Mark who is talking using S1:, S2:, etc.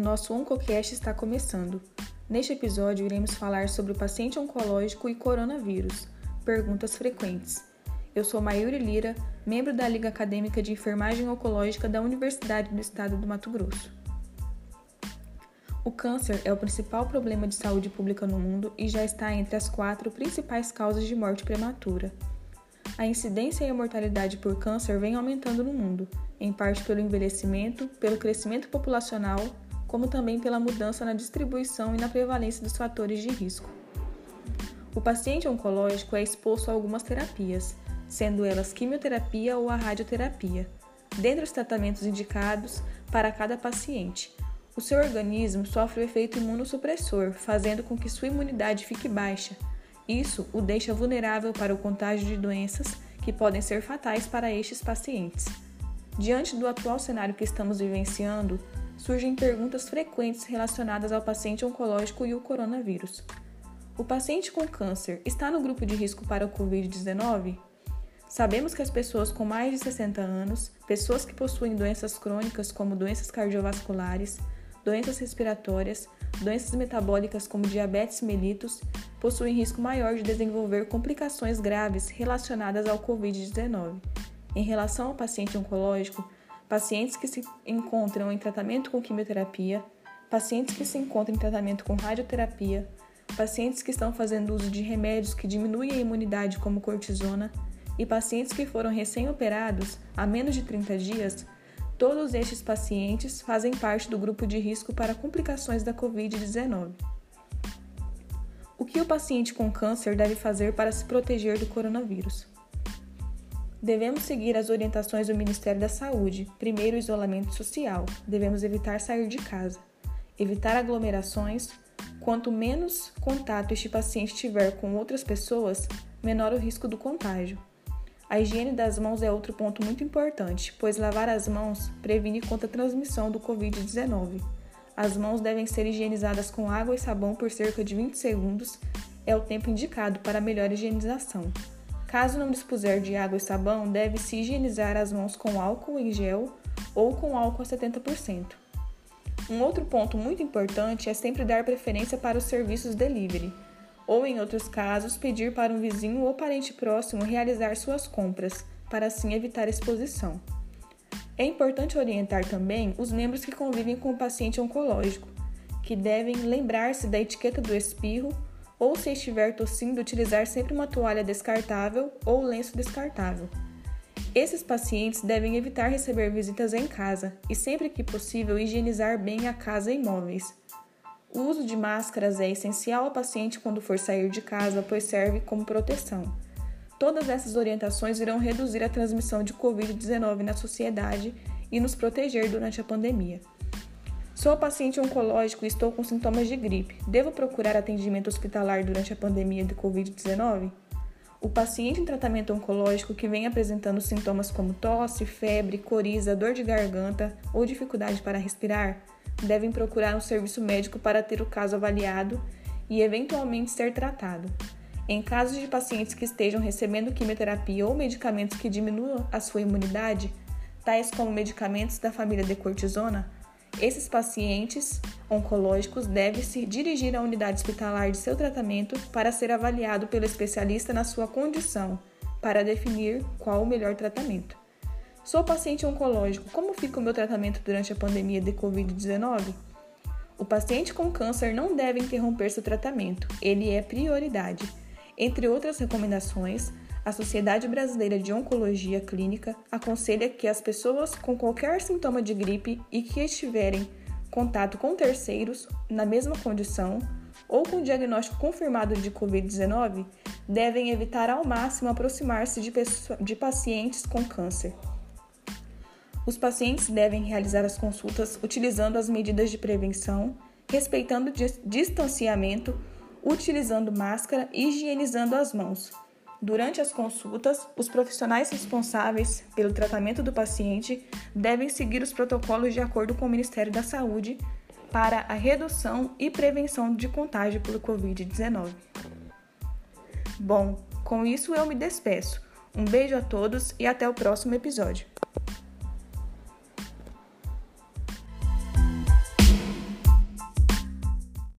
S1: nosso OncoCast está começando. Neste episódio, iremos falar sobre o paciente oncológico e coronavírus. Perguntas frequentes. Eu sou Mayuri Lira, membro da Liga Acadêmica de Enfermagem Oncológica da Universidade do Estado do Mato Grosso. O câncer é o principal problema de saúde pública no mundo e já está entre as quatro principais causas de morte prematura. A incidência e a mortalidade por câncer vem aumentando no mundo, em parte pelo envelhecimento, pelo crescimento populacional, como também pela mudança na distribuição e na prevalência dos fatores de risco. O paciente oncológico é exposto a algumas terapias, sendo elas quimioterapia ou a radioterapia, dentre os tratamentos indicados para cada paciente. O seu organismo sofre o efeito imunossupressor, fazendo com que sua imunidade fique baixa isso o deixa vulnerável para o contágio de doenças que podem ser fatais para estes pacientes. Diante do atual cenário que estamos vivenciando, surgem perguntas frequentes relacionadas ao paciente oncológico e o coronavírus. O paciente com câncer está no grupo de risco para o Covid-19? Sabemos que as pessoas com mais de 60 anos, pessoas que possuem doenças crônicas como doenças cardiovasculares, doenças respiratórias, doenças metabólicas como diabetes mellitus possuem risco maior de desenvolver complicações graves relacionadas ao Covid-19. Em relação ao paciente oncológico, pacientes que se encontram em tratamento com quimioterapia, pacientes que se encontram em tratamento com radioterapia, pacientes que estão fazendo uso de remédios que diminuem a imunidade, como cortisona, e pacientes que foram recém-operados há menos de 30 dias Todos estes pacientes fazem parte do grupo de risco para complicações da Covid-19. O que o paciente com câncer deve fazer para se proteger do coronavírus? Devemos seguir as orientações do Ministério da Saúde. Primeiro, isolamento social. Devemos evitar sair de casa. Evitar aglomerações. Quanto menos contato este paciente tiver com outras pessoas, menor o risco do contágio. A higiene das mãos é outro ponto muito importante, pois lavar as mãos previne contra a transmissão do Covid-19. As mãos devem ser higienizadas com água e sabão por cerca de 20 segundos, é o tempo indicado para melhor higienização. Caso não dispuser de água e sabão, deve-se higienizar as mãos com álcool em gel ou com álcool a 70%. Um outro ponto muito importante é sempre dar preferência para os serviços delivery ou, em outros casos, pedir para um vizinho ou parente próximo realizar suas compras, para assim evitar exposição. É importante orientar também os membros que convivem com o paciente oncológico, que devem lembrar-se da etiqueta do espirro ou, se estiver tossindo, utilizar sempre uma toalha descartável ou lenço descartável. Esses pacientes devem evitar receber visitas em casa e, sempre que possível, higienizar bem a casa e imóveis. O uso de máscaras é essencial ao paciente quando for sair de casa, pois serve como proteção. Todas essas orientações irão reduzir a transmissão de Covid-19 na sociedade e nos proteger durante a pandemia. Sou paciente oncológico e estou com sintomas de gripe. Devo procurar atendimento hospitalar durante a pandemia de Covid-19? O paciente em tratamento oncológico que vem apresentando sintomas como tosse, febre, coriza, dor de garganta ou dificuldade para respirar devem procurar um serviço médico para ter o caso avaliado e eventualmente ser tratado. Em casos de pacientes que estejam recebendo quimioterapia ou medicamentos que diminuam a sua imunidade, tais como medicamentos da família de cortisona, esses pacientes oncológicos devem se dirigir à unidade hospitalar de seu tratamento para ser avaliado pelo especialista na sua condição, para definir qual o melhor tratamento. Sou paciente oncológico. Como fica o meu tratamento durante a pandemia de Covid-19? O paciente com câncer não deve interromper seu tratamento, ele é prioridade. Entre outras recomendações, a Sociedade Brasileira de Oncologia Clínica aconselha que as pessoas com qualquer sintoma de gripe e que estiverem contato com terceiros na mesma condição ou com diagnóstico confirmado de Covid-19 devem evitar ao máximo aproximar-se de, de pacientes com câncer. Os pacientes devem realizar as consultas utilizando as medidas de prevenção, respeitando distanciamento, utilizando máscara e higienizando as mãos. Durante as consultas, os profissionais responsáveis pelo tratamento do paciente devem seguir os protocolos de acordo com o Ministério da Saúde para a redução e prevenção de contágio pelo Covid-19. Bom, com isso eu me despeço. Um beijo a todos e até o próximo episódio.